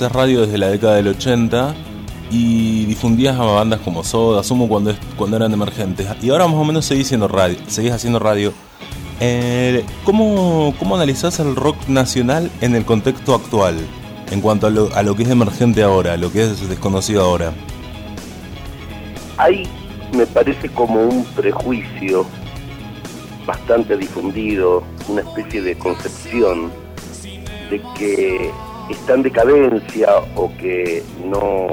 haces radio desde la década del 80 y difundías a bandas como Soda, Sumo cuando, cuando eran emergentes. Y ahora más o menos seguís haciendo radio. Seguís haciendo radio. Eh, ¿cómo, ¿Cómo analizás el rock nacional en el contexto actual? En cuanto a lo, a lo que es emergente ahora, a lo que es desconocido ahora. Hay, me parece como un prejuicio bastante difundido, una especie de concepción de que está en decadencia o que no,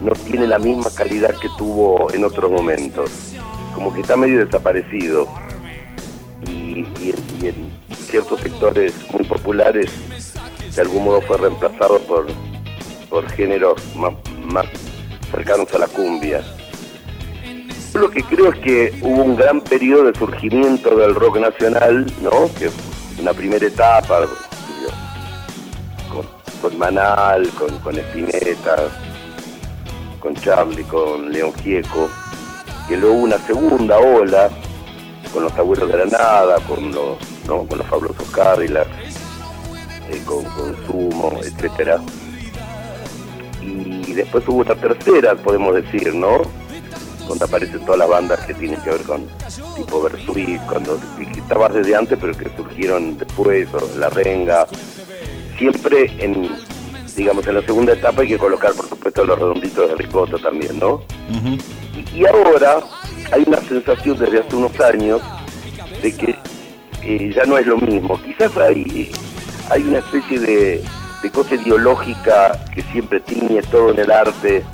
no tiene la misma calidad que tuvo en otros momentos. Como que está medio desaparecido. Y, en ciertos sectores muy populares de algún modo fue reemplazado por, por géneros más, más cercanos a la cumbia. Lo que creo es que hubo un gran periodo de surgimiento del rock nacional, ¿no? Que una primera etapa con, Manal, con, con Espineta, con Charlie, con León Gieco, que luego una segunda ola con los abuelos de la nada, con los, con los fabulosos Cadillacs, eh, con, con Sumo, etcétera. Y después hubo una tercera, podemos decir, ¿no? Donde aparecen todas las bandas que tienen que ver con tipo Versuit, cuando estaban desde antes, pero que surgieron después, o La Renga. Siempre en, digamos, en la segunda etapa hay que colocar, por supuesto, los redonditos de ricota también, ¿no? y, ahora hay una sensación desde hace unos años de que eh, ya no es lo mismo. Quizás hay, hay una especie de, cosa ideológica que siempre tiñe todo en el arte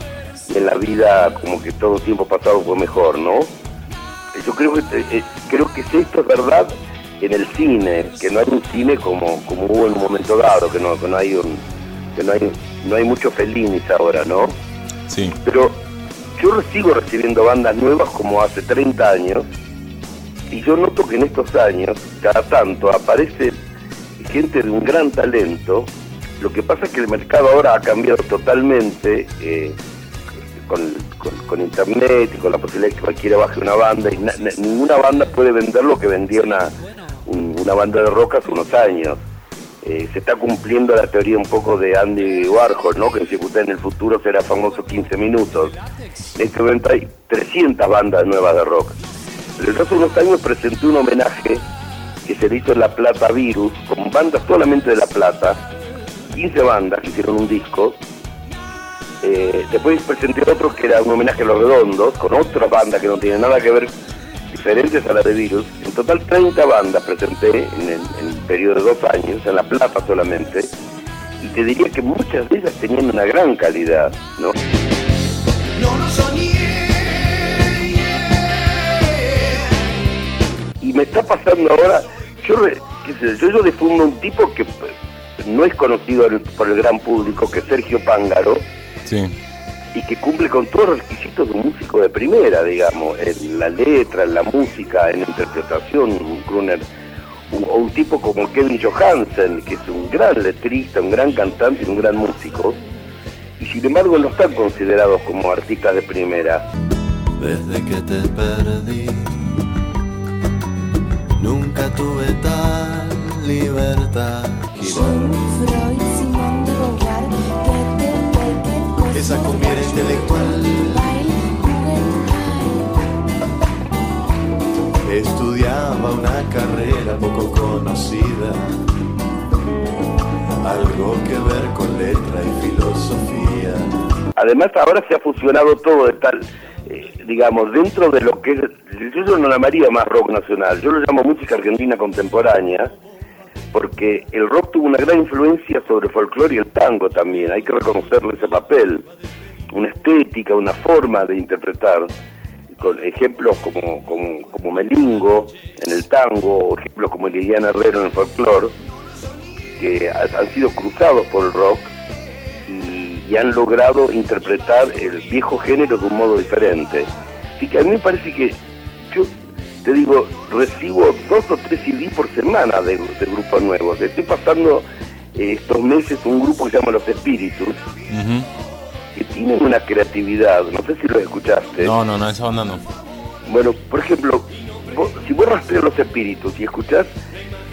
y en la vida, como que todo tiempo pasado fue mejor, ¿no? Yo creo que eh, creo que esto es verdad en el cine, que no hay un cine como, como hubo en un momento dado, que no, que no hay un que no hay, no hay muchos Fellinis ahora, ¿no? Sí. Pero yo sigo recibiendo bandas nuevas como hace 30 años y yo noto que en estos años, cada tanto, aparece gente de un gran talento. Lo que pasa es que el mercado ahora ha cambiado totalmente eh, con, internet y con la posibilidad de que cualquiera baje una banda y ninguna banda puede vender lo que vendía una, una banda de rock hace unos años. Eh, se está cumpliendo la teoría un poco de Andy Warhol, ¿no? que si usted en el futuro será famoso 15 minutos. En este momento hay 300 bandas nuevas de rock. Pero hace unos años presenté un homenaje que se le hizo en La Plata Virus, con bandas solamente de La Plata, 15 bandas que hicieron un disco. Eh, después presenté otro que era un homenaje a Los Redondos, con otra banda que no tiene nada que ver diferentes a la de Virus. En total 30 bandas presenté en el, periodo de dos años, en La Plata solamente, y te diría que muchas de ellas tenían una gran calidad, ¿no? Y me está pasando ahora, yo, yo, yo difundo un tipo que no es conocido por el gran público, que es Sergio Pángaro. Sí y que cumple con todos los requisitos de un músico de primera, digamos, en la letra, en la música, en la interpretación, un crooner, o un tipo como Kevin Johansen, que es un gran letrista, un gran cantante y un gran músico, y sin embargo no están considerados como artistas de primera. Desde que te perdí, nunca tuve tal libertad esa comiera intelectual. Estudiaba una carrera poco conocida, algo que ver con letra y filosofía. Además ahora se ha fusionado todo de tal, eh, digamos, dentro de lo que es, yo no llamaría más rock nacional, yo lo llamo música argentina contemporánea, porque el rock tuvo una gran influencia sobre el folclore y el tango también, hay que reconocerle ese papel, una estética, una forma de interpretar, con ejemplos como, como, Melingo en el tango, o ejemplos como Liliana Herrero en el folclore, que han sido cruzados por el rock y, y, han logrado interpretar el viejo género de un modo diferente. Así que a mí me parece que te digo, recibo dos o tres CD por semana de, grupos nuevos. Estoy pasando eh, estos meses un grupo que se llama Los Espíritus, que tienen una creatividad, no sé si lo escuchaste. No, no, no, esa banda no. Bueno, por ejemplo, si vos rastreas Los Espíritus y escuchás,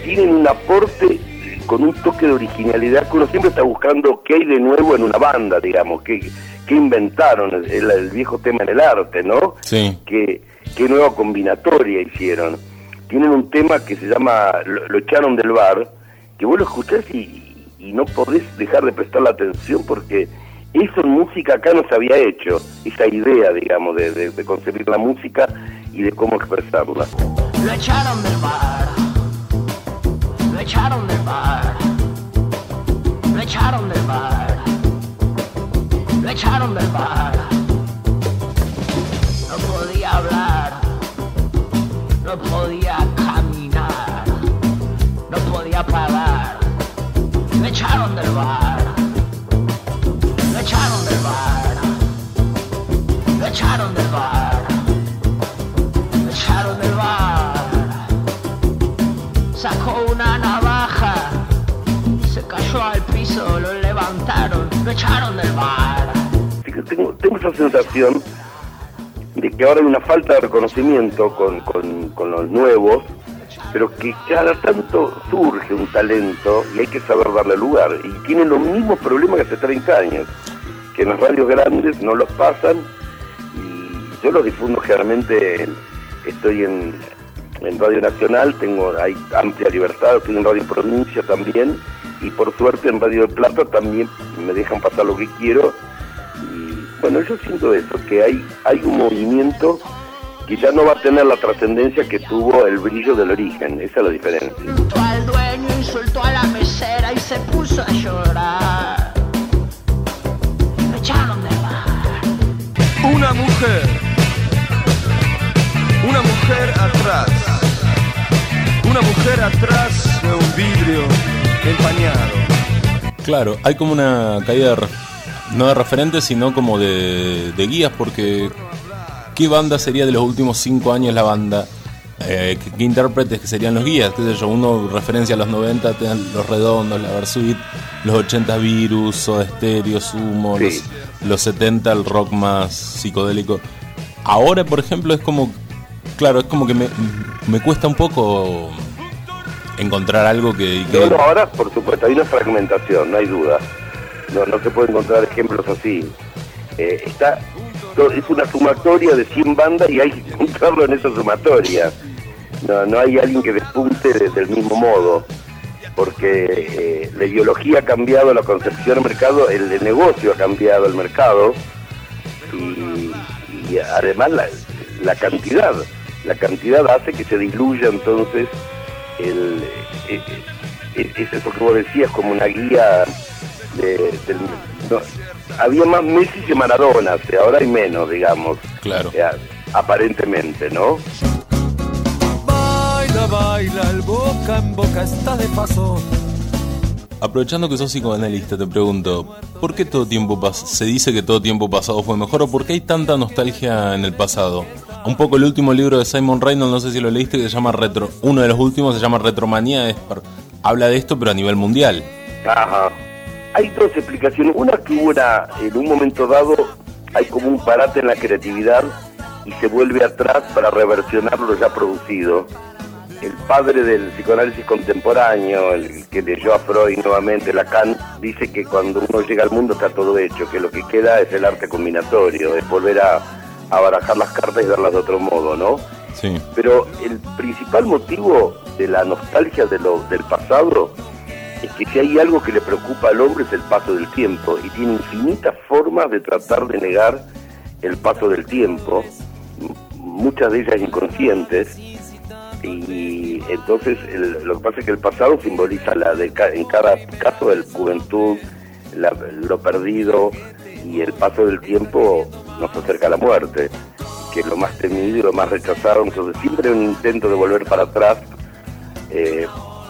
tienen un aporte con un toque de originalidad que uno siempre está buscando qué hay de nuevo en una banda, digamos, qué, qué inventaron, el, el viejo tema en el arte, ¿no? Sí. Qué, qué nueva combinatoria hicieron. Tienen un tema que se llama Lo, echaron del bar, que vos lo escuchás y, no podés dejar de prestar la atención porque eso en música acá no se había hecho, esa idea, digamos, de, de concebir la música y de cómo expresarla. Lo echaron del bar. Lo echaron del bar. Lo echaron del bar. Lo echaron del bar. No podía caminar. No podía parar. Lo echaron del bar. Lo echaron del bar. Lo echaron del bar. Lo echaron del bar. Sacó una navaja. Se cayó al piso, lo levantaron, lo echaron del bar. Tengo, tengo esa sensación que ahora hay una falta de reconocimiento con, con, los nuevos, pero que cada tanto surge un talento y hay que saber darle lugar. Y tienen los mismos problemas que hace 30 años, que en las radios grandes no los pasan y yo los difundo generalmente, en- estoy en, en Radio Nacional, tengo hay amplia libertad, estoy en Radio Provincia también y por suerte en Radio de Plata también me dejan pasar lo que quiero bueno, yo siento eso, que hay, hay un movimiento que ya no va a tener la trascendencia que tuvo el brillo del origen, esa es la diferencia. Insultó al dueño, insultó a la mesera y se puso a llorar. Lo echaron del bar. Una mujer. Una mujer atrás. Una mujer atrás de un vidrio empañado. Claro, hay como una caída de, no de referentes, sino como de, de guías, porque ¿qué banda sería de los últimos cinco años la banda? Eh, ¿qué, intérpretes que serían los guías? ¿Qué sé yo? Uno referencia a los 90, te dan Los Redondos, la Versuit, los 80 Virus, Soda Stereo, Sumo, Sí. los, los 70 el rock más psicodélico. Ahora, por ejemplo, es como, claro, es como que me, me cuesta un poco encontrar algo que... que- No, no, ahora, por supuesto, hay una fragmentación, no hay duda. No, no se puede encontrar ejemplos así. Eh, está, es una sumatoria de 100 bandas y hay que encontrarlo en esa sumatoria. No, no hay alguien que despunte de- del mismo modo, porque eh, la ideología ha cambiado, la concepción del mercado, el, el negocio ha cambiado el mercado y, además la, la cantidad, la cantidad hace que se diluya entonces el, eh, es eso que vos decías como una guía de, del, no, había más Messi que Maradona, o sea, ahora hay menos, digamos, Claro. o sea, aparentemente, ¿no? Baila, baila, el boca en boca está de paso. Aprovechando que sos psicoanalista, te pregunto, ¿por qué todo tiempo pas- se dice que todo tiempo pasado fue mejor o por qué hay tanta nostalgia en el pasado? Un poco el último libro de Simon Reynolds, no sé si lo leíste, que se llama Retro, uno de los últimos se llama Retromanía, es habla de esto pero a nivel mundial. Ajá. Hay dos explicaciones. Una que hubo una- en un momento dado, hay como un parate en la creatividad y se vuelve atrás para reversionar lo ya producido. El padre del psicoanálisis contemporáneo, el que leyó a Freud nuevamente, Lacan, dice que cuando uno llega al mundo está todo hecho, que lo que queda es el arte combinatorio, es volver a, a barajar las cartas y verlas de otro modo, ¿no? Sí, Pero el principal motivo de la nostalgia de lo, del pasado es que si hay algo que le preocupa al hombre es el paso del tiempo y tiene infinitas formas de tratar de negar el paso del tiempo, muchas de ellas inconscientes, y entonces lo que pasa es que el pasado simboliza la de en cada caso juventud, la- lo perdido y el paso del tiempo nos acerca a la muerte, que es lo más temido y lo más rechazado, entonces siempre hay un intento de volver para atrás. Eh,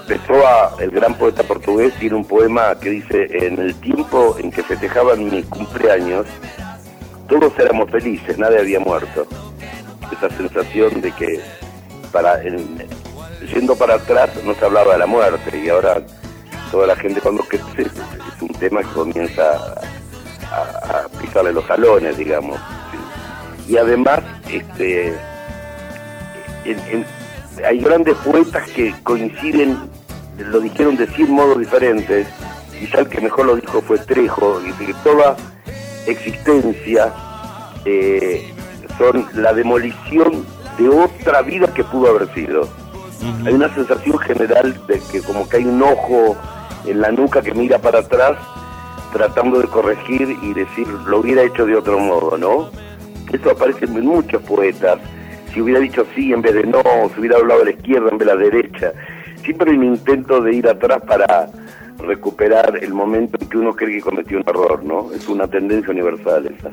Pessoa, el gran poeta portugués, tiene un poema que dice, en el tiempo en que festejaban mi cumpleaños, todos éramos felices, nadie había muerto. Esa sensación de que para en- yendo para atrás no se hablaba de la muerte y ahora toda la gente cuando es, un tema que comienza a, a los talones, digamos. Y además, este, en- en- hay grandes poetas que coinciden lo dijeron de 100 modos diferentes, quizá el que mejor lo dijo fue Trejo, y que toda existencia eh, son la demolición de otra vida que pudo haber sido. Hay una sensación general de que como que hay un ojo en la nuca que mira para atrás tratando de corregir y decir lo hubiera hecho de otro modo, ¿no? Eso aparece en muchos poetas. Si hubiera dicho sí en vez de no, si hubiera hablado de la izquierda en vez de la derecha. Siempre hay un intento de ir atrás para recuperar el momento en que uno cree que cometió un error, ¿no? Es una tendencia universal esa.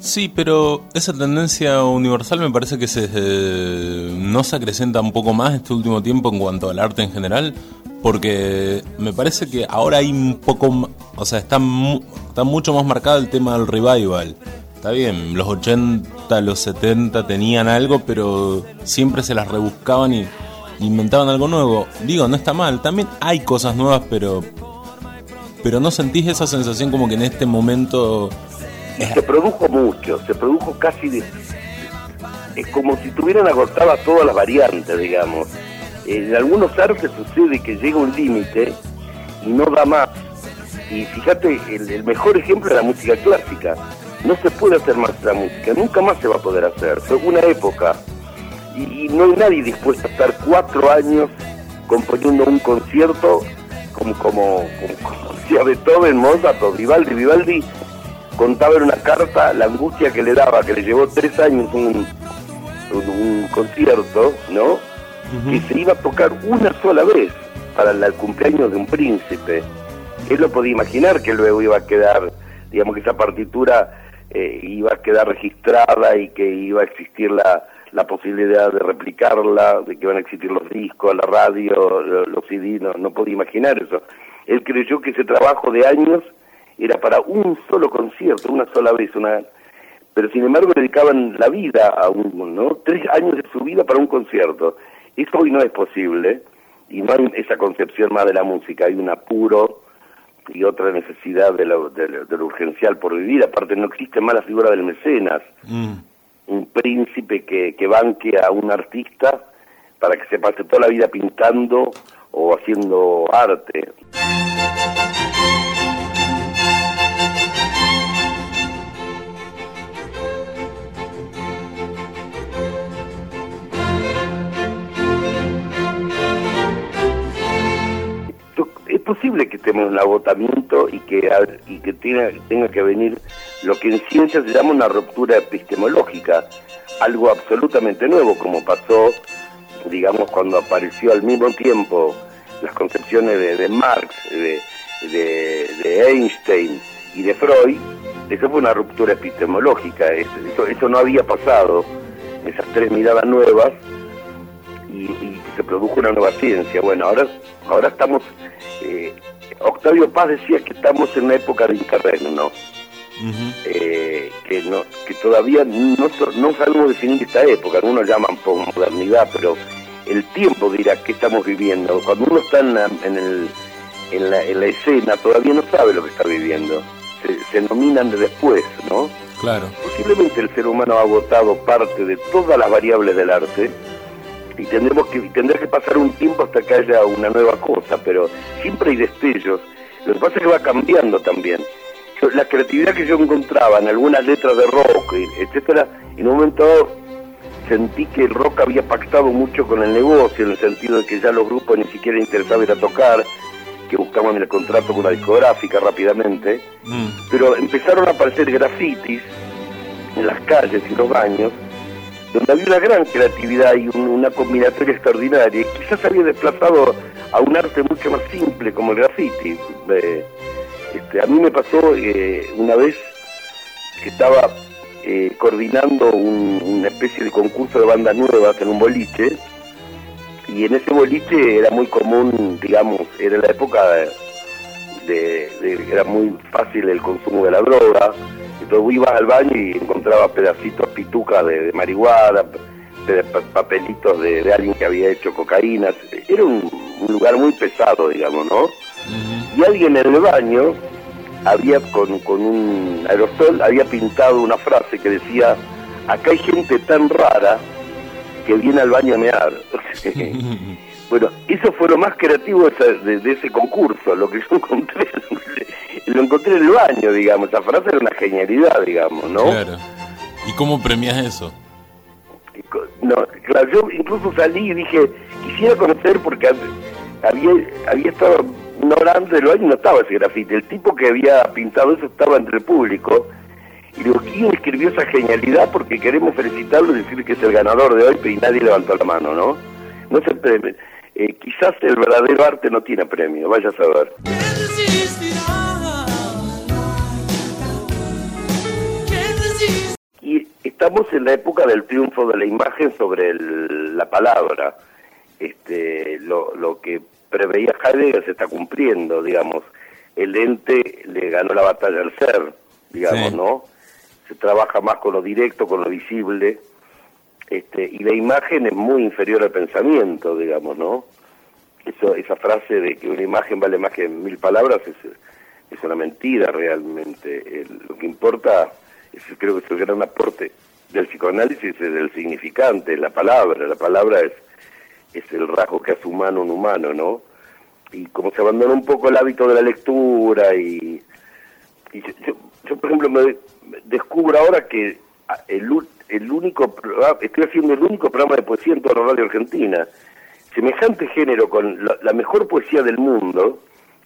Sí, pero esa tendencia universal me parece que se eh, no se acrecenta un poco más este último tiempo en cuanto al arte en general, porque me parece que ahora hay un poco, o sea, está, está mucho más marcado el tema del revival. Está bien, los 80, los 70 tenían algo, pero siempre se las rebuscaban y inventaban algo nuevo. Digo, no está mal, también hay cosas nuevas, pero pero no sentís esa sensación como que en este momento se produjo mucho, se produjo casi de, es como si tuvieran agotadas todas las variantes, digamos. En algunos artes sucede que llega un límite y no da más. Y fíjate, el, mejor ejemplo es la música clásica. No se puede hacer más la música, nunca más se va a poder hacer. Fue una época. Y, no hay nadie dispuesto a estar cuatro años componiendo un concierto como, como, como, decía Beethoven, Mozart o Vivaldi. Vivaldi contaba en una carta la angustia que le daba, que le llevó tres años un, un, concierto, ¿no? Que se iba a tocar una sola vez para el cumpleaños de un príncipe. Él lo podía imaginar que luego iba a quedar, digamos que esa partitura eh, iba a quedar registrada y que iba a existir la, la posibilidad de replicarla, de que iban a existir los discos, la radio, los CD, no, no podía imaginar eso. Él creyó que ese trabajo de años era para un solo concierto, una sola vez, una pero sin embargo dedicaban la vida a un, ¿no? Tres años de su vida para un concierto. Eso hoy no es posible y no hay esa concepción más de la música, hay un apuro y otra necesidad de lo, de, urgencial por vivir, aparte no existe más la figura del mecenas, mm. un príncipe que, que banque a un artista para que se pase toda la vida pintando o haciendo arte. Posible que estemos en agotamiento y que, y que tenga, tenga que venir lo que en ciencia se llama una ruptura epistemológica, algo absolutamente nuevo, como pasó, digamos, cuando apareció al mismo tiempo las concepciones de, Marx, de, de, Einstein y de Freud, eso fue una ruptura epistemológica, eso, eso no había pasado, esas tres miradas nuevas, y, y se produjo una nueva ciencia. Bueno, ahora, ahora estamos eh, Octavio Paz decía que estamos en una época de interregno, eh, que, no, que todavía no, no sabemos definir esta época, algunos llaman modernidad, pero el tiempo dirá que estamos viviendo. Cuando uno está en, el, en, la, en la escena todavía no sabe lo que está viviendo, se, se nominan de después, ¿no? Claro. Posiblemente el ser humano ha agotado parte de todas las variables del arte y tendremos que tendrá que pasar un tiempo hasta que haya una nueva cosa, pero siempre hay destellos. Lo que pasa es que va cambiando también. la creatividad que yo encontraba en algunas letras de rock, etcétera, en un momento dado sentí que el rock había pactado mucho con el negocio, en el sentido de que ya los grupos ni siquiera interesaban ir a tocar, que buscaban el contrato con la discográfica rápidamente, mm. pero empezaron a aparecer grafitis en las calles y los baños, donde había una gran creatividad y una combinatoria extraordinaria. Quizás había desplazado a un arte mucho más simple como el graffiti. este, a mí me pasó eh, una vez que estaba eh, coordinando una especie de concurso de bandas nuevas en un boliche y en ese boliche era muy común, digamos, era la época de, era muy fácil el consumo de la droga, entonces ibas al baño y encontrabas pedacitos pituca de, marihuana, papelitos de, alguien que había hecho cocaína. Era un, lugar muy pesado, digamos, ¿no? Y alguien en el baño había con, con un aerosol había pintado una frase que decía acá hay gente tan rara que viene al baño a mear Bueno, eso fue lo más creativo de, de- ese concurso, lo que yo encontré, lo encontré en el baño, digamos, esa frase era una genialidad, digamos, ¿no? Claro. ¿Y cómo premias eso? No, claro, yo incluso salí y dije, quisiera conocer porque había, había estado una hora antes del baño y no estaba ese grafiti. El tipo que había pintado eso estaba entre el público. Y digo, ¿quién escribió esa genialidad? Porque queremos felicitarlo y decir que es el ganador de hoy, pero y nadie levantó la mano, ¿no? No se premio. Eh, quizás el verdadero arte no tiene premio, vaya a saber. Y estamos en la época del triunfo de la imagen sobre el- la palabra. Este, lo, lo que preveía Heidegger se está cumpliendo, digamos. El ente le ganó la batalla al ser, digamos, Sí. ¿no? Se trabaja más con lo directo, con lo visible. Este, y la imagen es muy inferior al pensamiento, digamos, ¿no? Eso, esa frase de que una imagen vale más que mil palabras es, es una mentira realmente. El- lo que importa, es, creo que es el gran aporte del psicoanálisis es el significante, la palabra. La palabra es, es el rasgo que hace humano un humano, ¿no? Y como se abandona un poco el hábito de la lectura y, y yo, yo- yo, por ejemplo, me de- me descubro ahora que el, u- el único estoy haciendo el único programa de poesía en toda la radio argentina. Semejante género con la, la mejor poesía del mundo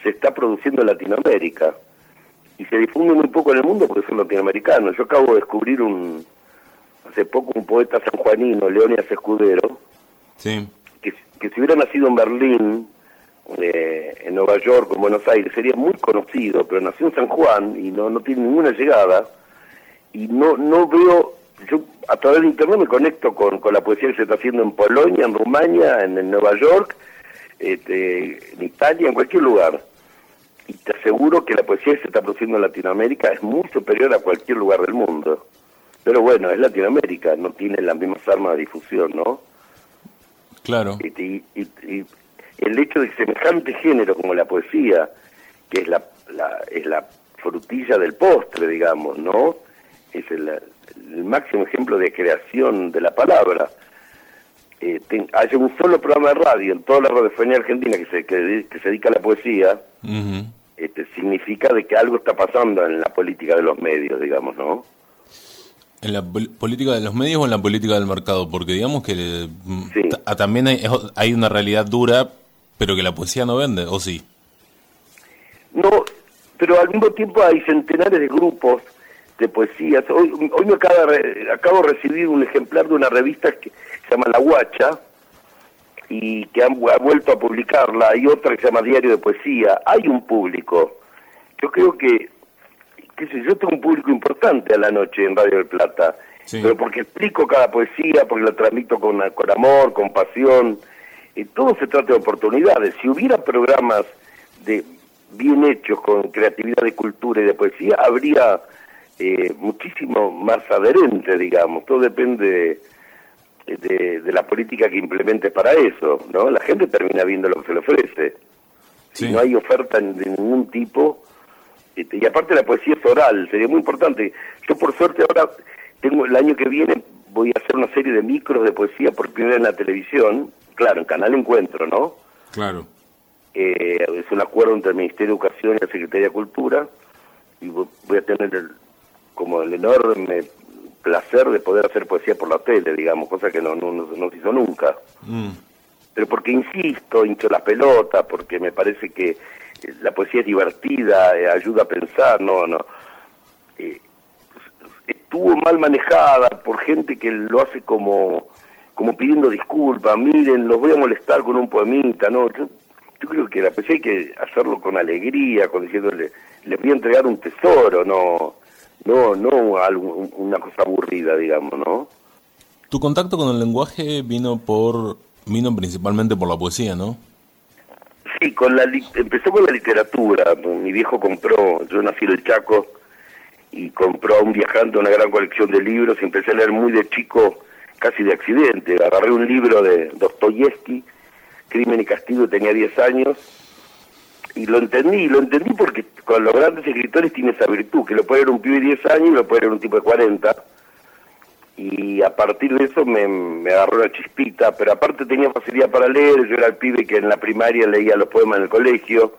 se está produciendo en Latinoamérica y se difunde muy poco en el mundo porque son latinoamericanos. Yo acabo de descubrir un hace poco un poeta sanjuanino, Leónidas Escudero, Sí. que, que si hubiera nacido en Berlín, eh, en Nueva York o en Buenos Aires, sería muy conocido, pero nació en San Juan y no, no tiene ninguna llegada. Y no, no veo, yo a través de internet me conecto con, con la poesía que se está haciendo en Polonia, en Rumania, en, en Nueva York, este, en Italia, en cualquier lugar. Y te aseguro que la poesía que se está produciendo en Latinoamérica es muy superior a cualquier lugar del mundo. Pero bueno, es Latinoamérica, no tiene las mismas armas de difusión, ¿no? Claro. Este, y, y- y el hecho de semejante género como la poesía, que es la, la- es la frutilla del postre, digamos, ¿no? Es el, el máximo ejemplo de creación de la palabra. Eh, ten- haya un solo programa de radio en toda la radiofonía argentina que se, que, que se dedica a la poesía, este, significa de que algo está pasando en la política de los medios, digamos, ¿no? ¿En la pol- política de los medios o en la política del mercado? Porque digamos que mm, Sí. ta- también hay, hay una realidad dura, pero que la poesía no vende, ¿o sí? No, pero al mismo tiempo hay centenares de grupos de poesías. Hoy, hoy me acaba acabo de recibir un ejemplar de una revista que se llama La Guacha y que han, ha vuelto a publicarla. Hay otra que se llama Diario de Poesía. Hay un público. Yo creo que, qué sé yo, tengo un público importante a la noche en Radio del Plata. Sí. Pero porque explico cada poesía, porque la transmito con, con amor, con pasión. Y todo se trata de oportunidades. Si hubiera programas de bien hechos con creatividad de cultura y de poesía, habría eh, muchísimo más adherente, digamos. Todo depende de, de- la política que implementes para eso, ¿no? La gente termina viendo lo que se le ofrece. Sí. Si no hay oferta de ningún tipo, este, y aparte la poesía es oral, sería muy importante. Yo por suerte ahora tengo el año que viene voy a hacer una serie de micros de poesía por primera vez en la televisión, claro, en Canal Encuentro, ¿no? Claro. Eh, es un acuerdo entre el Ministerio de Educación y la Secretaría de Cultura y vo- voy a tener el- como el enorme placer de poder hacer poesía por la tele, digamos, cosa que no, no, no- no se hizo nunca. Mm. Pero porque insisto, hincho la pelota, porque me parece que eh, la poesía es divertida, eh, ayuda a pensar, no, no. Eh, estuvo mal manejada por gente que lo hace como como pidiendo disculpas, miren, los voy a molestar con un poemita, ¿no? Yo, yo creo que la poesía hay que hacerlo con alegría, con diciéndole, les voy a entregar un tesoro, no no no algo, un- una cosa aburrida, digamos, ¿no? Tu contacto con el lenguaje vino por vino principalmente por la poesía, ¿no? Sí, con la empezó con la literatura. Mi viejo compró, yo nací en el Chaco y compró a un viajante una gran colección de libros y empecé a leer muy de chico, casi de accidente. Agarré un libro de Dostoyevsky, Crimen y Castigo, tenía 10 años y lo entendí, lo entendí porque con los grandes escritores tiene esa virtud, que lo puede leer un pibe de 10 años y lo puede leer un tipo de 40. y a partir de eso me, agarró la chispita, pero aparte tenía facilidad para leer, yo era el pibe que en la primaria leía los poemas en el colegio,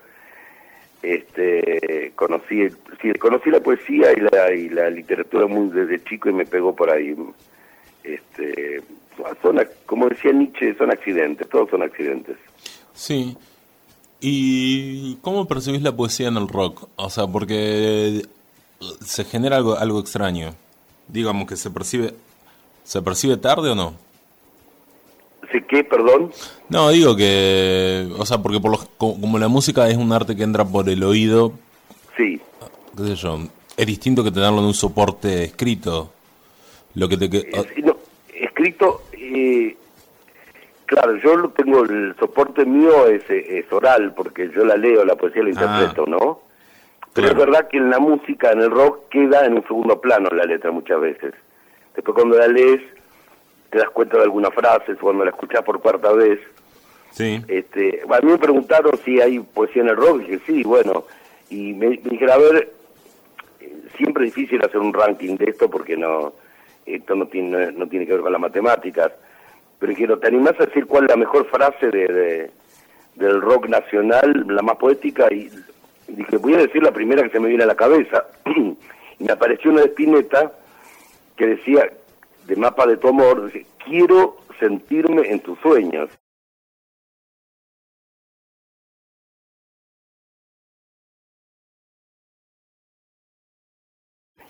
este conocí sí, conocí la poesía y la, y la literatura muy desde chico y me pegó por ahí. Este, son, como decía Nietzsche, son accidentes, todos son accidentes. Sí. ¿Y cómo percibís la poesía en el rock? O sea, porque se genera algo, algo extraño. Digamos que se percibe... ¿Se percibe tarde o no? ¿Sé qué, perdón? No, digo que... O sea, porque por los, co- como la música es un arte que entra por el oído, Sí, qué sé yo, es distinto que tenerlo en un soporte escrito. Lo que te... Es- no, escrito, eh, claro, yo lo tengo, el soporte mío es, es oral, porque yo la leo, la poesía la interpreto, ¿no? Pero Claro. es verdad que en la música, en el rock, queda en un segundo plano la letra muchas veces. Después cuando la lees, te das cuenta de algunas frases, cuando la escuchás por cuarta vez. Sí. Este, a mí me preguntaron si hay poesía en el rock, y dije sí, bueno, y me, me dijeron, a ver, siempre es difícil hacer un ranking de esto porque no esto no tiene no tiene que ver con las matemáticas, pero dijeron, ¿te animás a decir cuál es la mejor frase de, de- del rock nacional, la más poética? Y dije, voy a decir la primera que se me viene a la cabeza. y me apareció una de Spinetta que decía, de mapa de tu amor, quiero sentirme en tus sueños.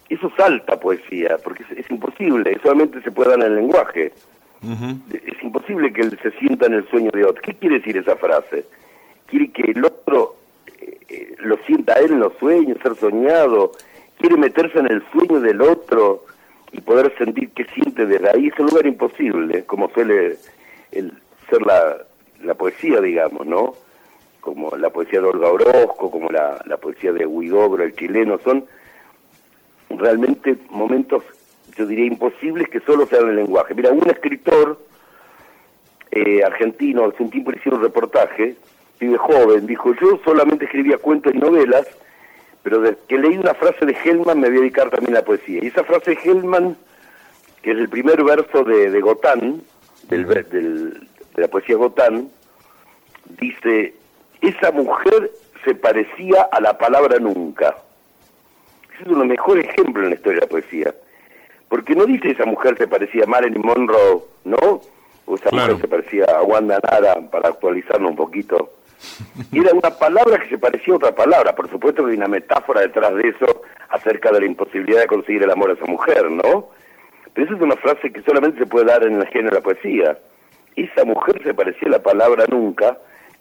Eso es alta poesía, porque es, es imposible, solamente se puede dar en el lenguaje. Es imposible que él se sienta en el sueño de otro. ¿Qué quiere decir esa frase? Quiere que el otro eh, eh, lo sienta a él en los sueños, ser soñado. Quiere meterse en el sueño del otro y poder sentir qué siente desde ahí. Es un lugar imposible, como suele el, ser la, la poesía, digamos, ¿no? Como la poesía de Olga Orozco, como la, la poesía de Huidobro, el chileno, son realmente momentos, yo diría, imposibles que solo sean el lenguaje. Mira, un escritor eh, argentino, hace un tiempo le hicieron un reportaje, pibe joven, dijo, yo solamente escribía cuentos y novelas, pero desde que leí una frase de Hellman me voy a dedicar también a la poesía. Y esa frase de Hellman, que es el primer verso de, de Gotán, de la poesía Gotán, dice, esa mujer se parecía a la palabra nunca. Ese es los mejores ejemplos en la historia de la poesía. Porque no dice esa mujer se parecía a Marilyn Monroe, ¿no? O esa Claro. mujer se parecía a Wanda Nara, para actualizarlo un poquito. Era una palabra que se parecía a otra palabra. Por supuesto que hay una metáfora detrás de eso acerca de la imposibilidad de conseguir el amor a esa mujer, ¿no? Pero esa es una frase que solamente se puede dar en el género de la poesía. Esa mujer se parecía a la palabra nunca.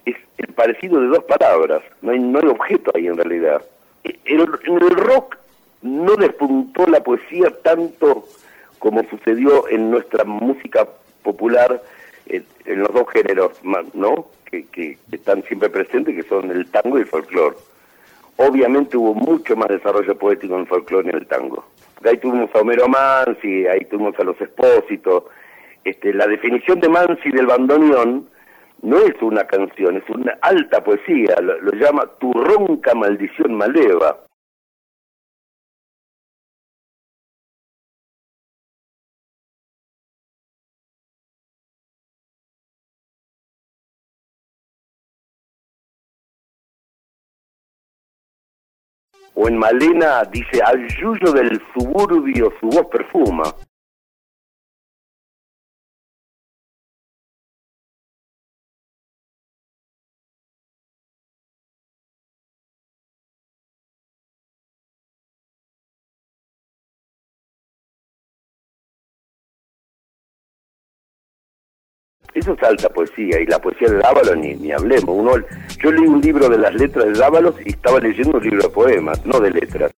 Es el parecido de dos palabras. No hay, no hay objeto ahí en realidad. El- en el rock no despuntó la poesía tanto como sucedió en nuestra música popular en, en los dos géneros, ¿no? Que, que están siempre presentes, que son el tango y el folclore. Obviamente hubo mucho más desarrollo poético en el folclore y en el tango. Ahí tuvimos a Homero Mansi, ahí tuvimos a los Expósitos. Este, la definición de Mansi del bandoneón no es una canción, es una alta poesía, lo, lo llama tu ronca maldición maleva. O en Malena dice, al yuyo del suburbio su voz perfuma. Eso es alta poesía, y la poesía de Dávalos ni, ni hablemos. Uno, yo leí un libro de las letras de Dávalos y estaba leyendo un libro de poemas, no de letras.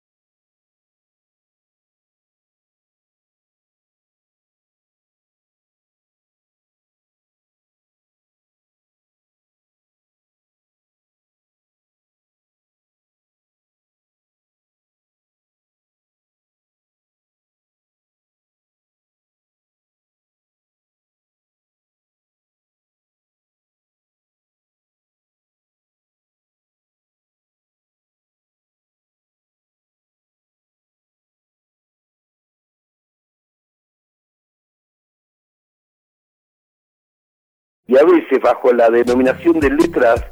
Y a veces bajo la denominación de letras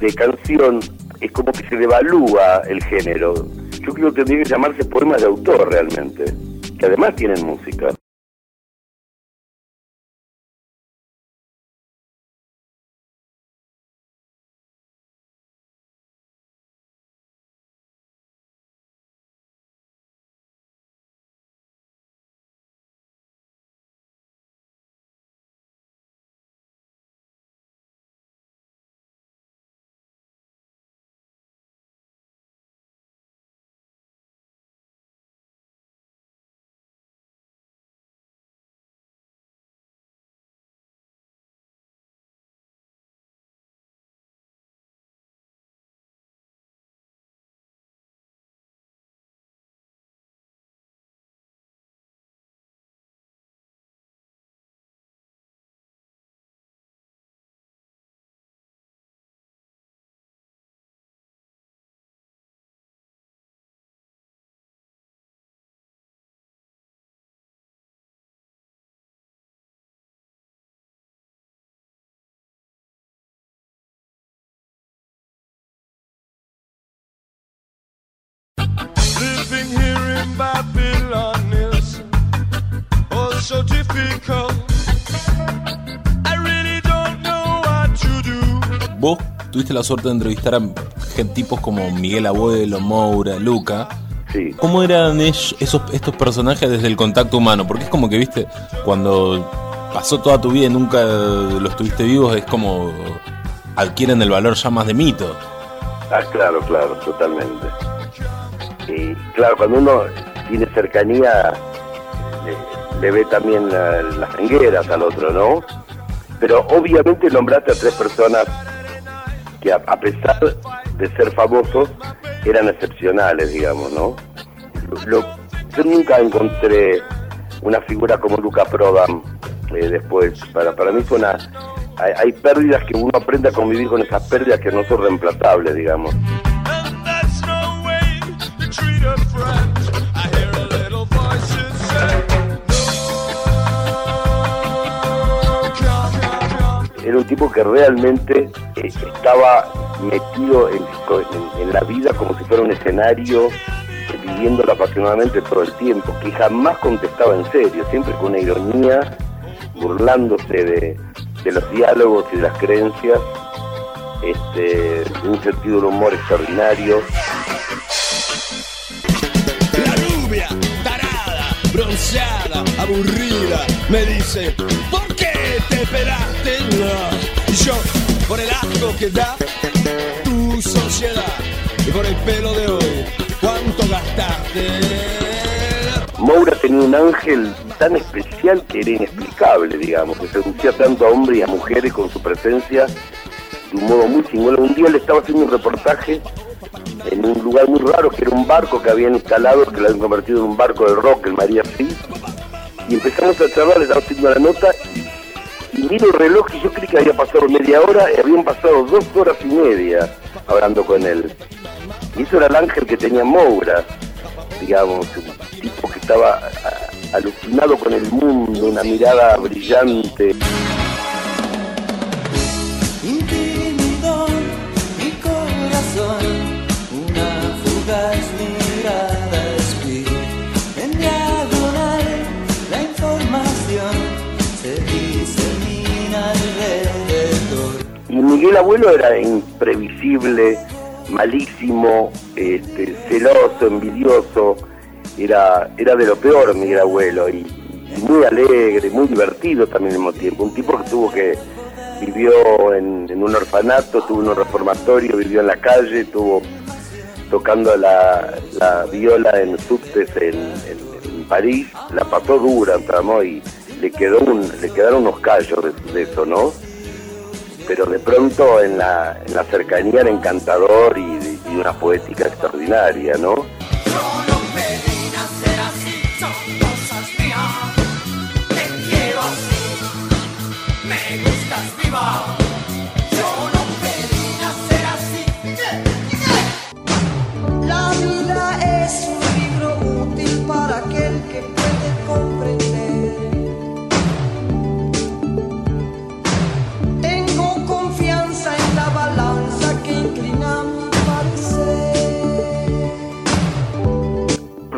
de canción es como que se devalúa el género. Yo creo que tendría que llamarse poemas de autor realmente, que además tienen música. Babylon is oh so difficult. I really don't know what to do. Vos tuviste la suerte de entrevistar a tipos como Miguel Abuelo, Moura, Luca. Sí. ¿Cómo eran ellos- esos, estos personajes desde el contacto humano? Porque es como que, viste, cuando pasó toda tu vida y nunca los tuviste vivos, es como adquieren el valor ya más de mito. Ah, claro, claro, totalmente. Y claro, cuando uno tiene cercanía, le, ve también la- las mangueras al otro, ¿no? Pero obviamente nombraste a tres personas que a, pesar de ser famosos, eran excepcionales, digamos, ¿no? Yo nunca encontré una figura como Luca Prodan eh, después. Para, para mí fue una... Hay, hay pérdidas que uno aprende a convivir con esas pérdidas que no son reemplazables, digamos. Era un tipo que realmente eh, estaba metido en, la vida como si fuera un escenario, eh, viviéndolo apasionadamente todo el tiempo, que jamás contestaba en serio, siempre con una ironía, burlándose de, de los diálogos y de las creencias, este, de un sentido del humor extraordinario. La rubia, tarada, bronceada, aburrida, me dice, ¿por No. Y yo, por el asco que da tu sociedad y por el pelo de hoy, ¿cuánto gastaste? Moura tenía un ángel tan especial que era inexplicable, digamos, que seducía tanto a hombres y a mujeres con su presencia de un modo muy singular. Un día le estaba haciendo un reportaje en un lugar muy raro, que era un barco que habían instalado, que lo habían convertido en un barco de rock, el María Fritz, y empezamos a charlar, le estaba haciendo la nota, y miro el reloj y yo creí que había pasado media hora, y habían pasado dos horas y media hablando con él. Y eso era el ángel que tenía Moura, digamos, un tipo que estaba alucinado con el mundo, una mirada brillante. Miguel Abuelo era imprevisible, malísimo, este, celoso, envidioso, era, era de lo peor Miguel Abuelo y, muy alegre, muy divertido también al mismo tiempo. Un tipo que tuvo que vivió en, un orfanato, tuvo un reformatorio, vivió en la calle, tuvo tocando la, la viola en subtes en, París, la pasó dura, ¿no? y le quedó un, le quedaron unos callos de eso, ¿no? Pero de pronto en la, cercanía era encantador y una poética extraordinaria, ¿no?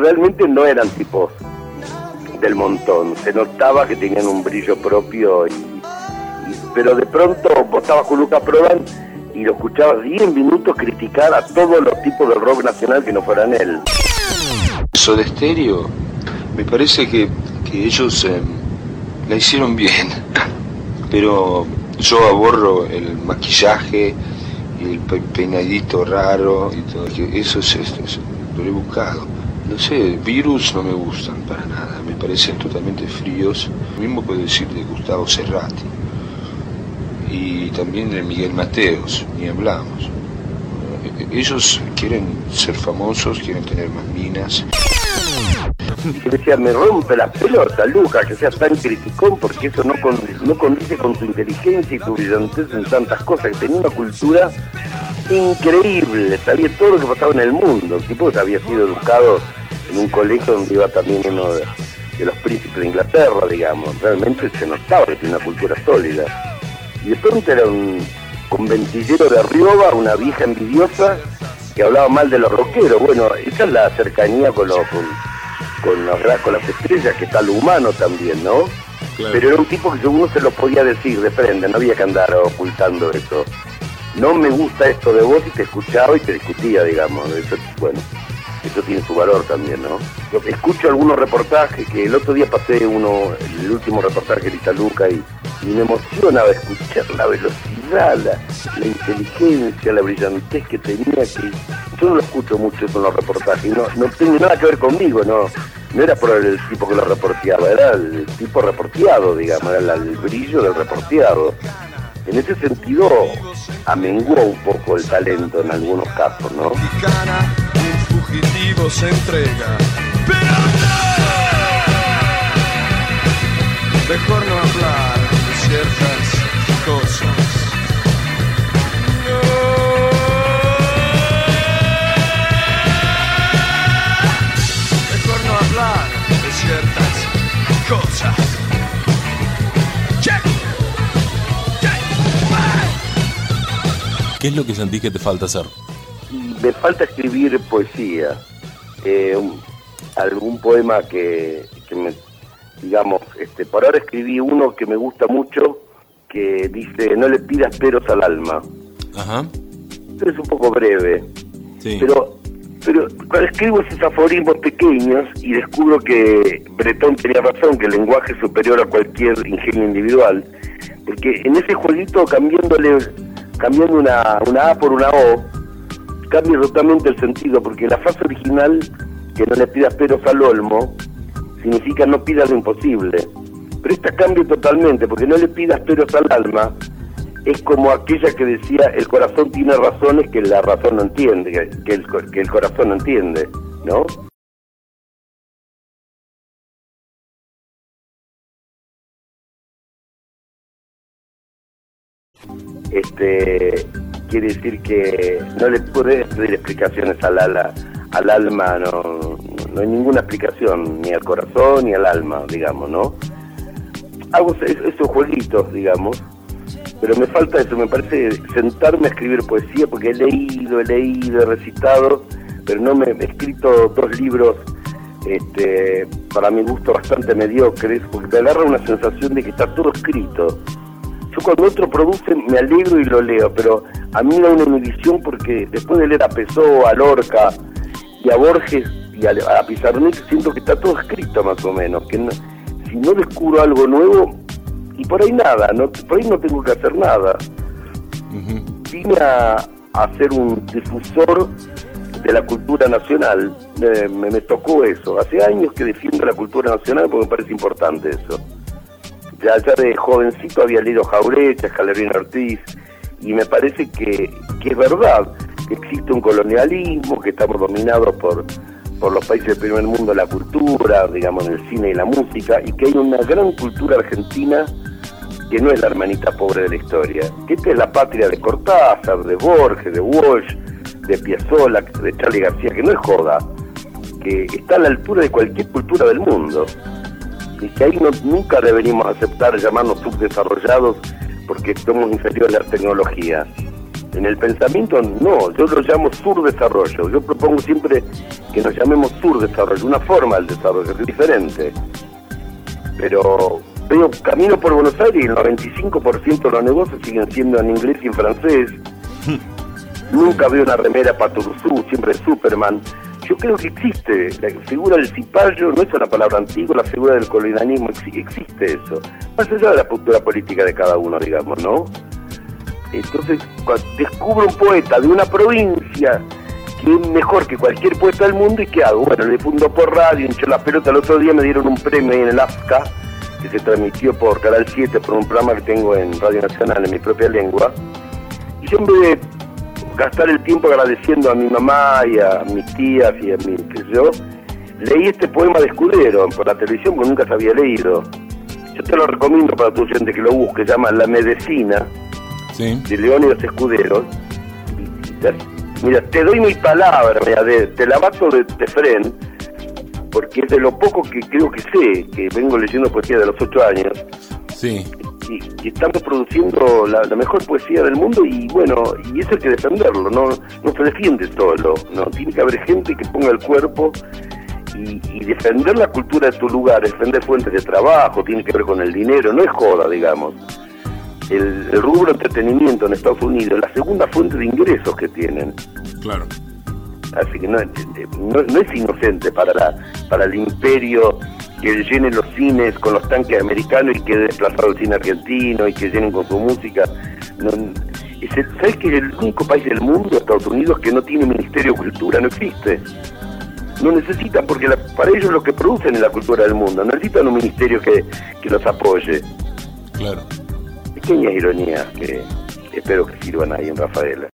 Realmente no eran tipos del montón. Se notaba que tenían un brillo propio, y, pero de pronto vos estabas con Lucas Prodan y lo escuchabas 10 minutos criticar a todos los tipos del rock nacional que no fueran él. Soda Stereo, me parece que, que ellos eh, la hicieron bien, pero yo aborro el maquillaje y el pe- peinadito raro y todo, eso es, es- es- lo he buscado. No sé, virus no me gustan para nada, me parecen totalmente fríos. Lo mismo puedo decir de Gustavo Cerrati y también de Miguel Mateos, ni hablamos. Eh, Ellos quieren ser famosos, quieren tener más minas. Decía, me rompe la pelota, Lucas, que seas tan criticón, porque eso no, con, no condice con tu inteligencia y tu brillantez en tantas cosas, que tenía una cultura increíble, sabía todo lo que pasaba en el mundo. El tipo había sido educado en un colegio donde iba también uno de, de los príncipes de Inglaterra, digamos. Realmente se notaba que tenía una cultura sólida. Y de pronto era un conventillero de Rioba, una vieja envidiosa que hablaba mal de los rockeros. Bueno, esa es la cercanía con, los con, con, con las estrellas, que está lo humano también, ¿no? Claro. Pero era un tipo que uno se lo podía decir de frente, no había que andar ocultando eso. No me gusta esto de vos y te escuchaba y te discutía, digamos. Eso, bueno, eso tiene su valor también, ¿no? Yo escucho algunos reportajes, que el otro día pasé uno, el último reportaje de Italuca y, y me emocionaba escuchar la velocidad, la, la inteligencia, la brillantez que tenía, que yo no lo escucho mucho eso en los reportajes, no, no tiene nada que ver conmigo, no, no era por el tipo que lo reporteaba, era el tipo reporteado, digamos, era el brillo del reporteado. En ese sentido, amenguó un poco el talento en algunos casos, ¿no? un fugitivo se entrega. Pero. Mejor no hablar de ciertas cosas. No. Mejor no hablar de ciertas cosas. ¿Qué es lo que sentís que te falta hacer? Me falta escribir poesía, eh, algún poema que, que me, digamos, este, por ahora escribí uno que me gusta mucho, que dice, no le pidas peros al alma. Ajá. Pero es un poco breve, Sí. pero, pero cuando escribo esos aforismos pequeños y descubro que Bretón tenía razón, que el lenguaje es superior a cualquier ingenio individual, porque en ese jueguito cambiándole, cambiando una, una A por una O, cambia totalmente el sentido, porque la frase original, que no le pidas peros al olmo, significa no pidas lo imposible. Pero esta cambia totalmente, porque no le pidas peros al alma, es como aquella que decía, el corazón tiene razones que la razón no entiende, que, el, que el corazón no entiende, ¿no? Este quiere decir que no le puedes pedir explicaciones al, ala- al alma, no, no hay ninguna explicación, ni al corazón ni al alma, digamos, ¿no? Hago es- esos jueguitos, digamos, pero me falta eso, me parece sentarme a escribir poesía porque he leído, he leído, he recitado, pero no me he escrito dos libros este, para mi gusto bastante mediocres, porque te agarra una sensación de que está todo escrito. Yo cuando otro produce me alegro y lo leo, pero a mí me da una inhibición porque después de leer a Pessoa, a Lorca y a Borges y a, a Pizarnik siento que está todo escrito más o menos, que no- si no descubro algo nuevo, y por ahí nada, no, por ahí no tengo que hacer nada. Vine a, a ser un difusor de la cultura nacional, Eh, me, me tocó eso. Hace años que defiendo la cultura nacional porque me parece importante eso. Ya, ya de jovencito había leído Jaurecha, Escalerina Ortiz, y me parece que, que es verdad que existe un colonialismo, que estamos dominados por, por los países del primer mundo, la cultura, digamos, el cine y la música, y que hay una gran cultura argentina que no es la hermanita pobre de la historia, que esta es la patria de Cortázar, de Borges, de Walsh, de Piazzolla, de Charlie García, que no es joda, que está a la altura de cualquier cultura del mundo y que ahí no- nunca deberíamos aceptar llamarnos subdesarrollados porque somos inferiores a la tecnología. En el pensamiento no, yo lo llamo surdesarrollo. Yo propongo siempre que nos llamemos surdesarrollo, una forma del desarrollo es diferente. Pero veo camino por Buenos Aires y el 95% de los negocios siguen siendo en inglés y en francés. Nunca veo una remera Paturuzú, siempre Superman. Yo creo que existe, la figura del cipayo no es una palabra antigua, la figura del colonialismo exi- existe eso. Más allá de la postura política de cada uno, digamos, ¿no? Entonces, descubro un poeta de una provincia que es mejor que cualquier poeta del mundo, ¿y qué hago? Bueno, le fundo por radio, hincho la pelota. El otro día me dieron un premio en el AFCA, que se transmitió por Canal 7, por un programa que tengo en Radio Nacional en mi propia lengua. Y yo en gastar el tiempo agradeciendo a mi mamá y a mis tías y a mi, qué sé yo, leí este poema de Escudero por la televisión porque nunca se había leído. Yo te lo recomiendo para tu gente que lo busque, se llama La Medicina Sí. de Leónidas te- Mira, te doy mi palabra, mira, de, te la bato de, de Fren, porque es de lo poco que creo que sé, que vengo leyendo poesía de los ocho años, Sí. Y, y estamos produciendo la, la mejor poesía del mundo y bueno, y eso hay que defenderlo, no, no se defiende solo, no tiene que haber gente que ponga el cuerpo y, y defender la cultura de tu lugar, defender fuentes de trabajo, tiene que ver con el dinero, no es joda, digamos. El, el rubro entretenimiento en Estados Unidos es la segunda fuente de ingresos que tienen. Claro. Así que no, no, no es inocente para, la, para el imperio que llenen los cines con los tanques americanos y que desplazado el cine argentino y que llenen con su música. No, es el- ¿Sabes que es el único país del mundo, Estados Unidos, que no tiene Ministerio de Cultura? No existe. No necesitan, porque la- para ellos lo que producen es la cultura del mundo. No necesitan un ministerio que, que los apoye. Claro. Pequeñas ironías que espero que sirvan ahí en Rafaela.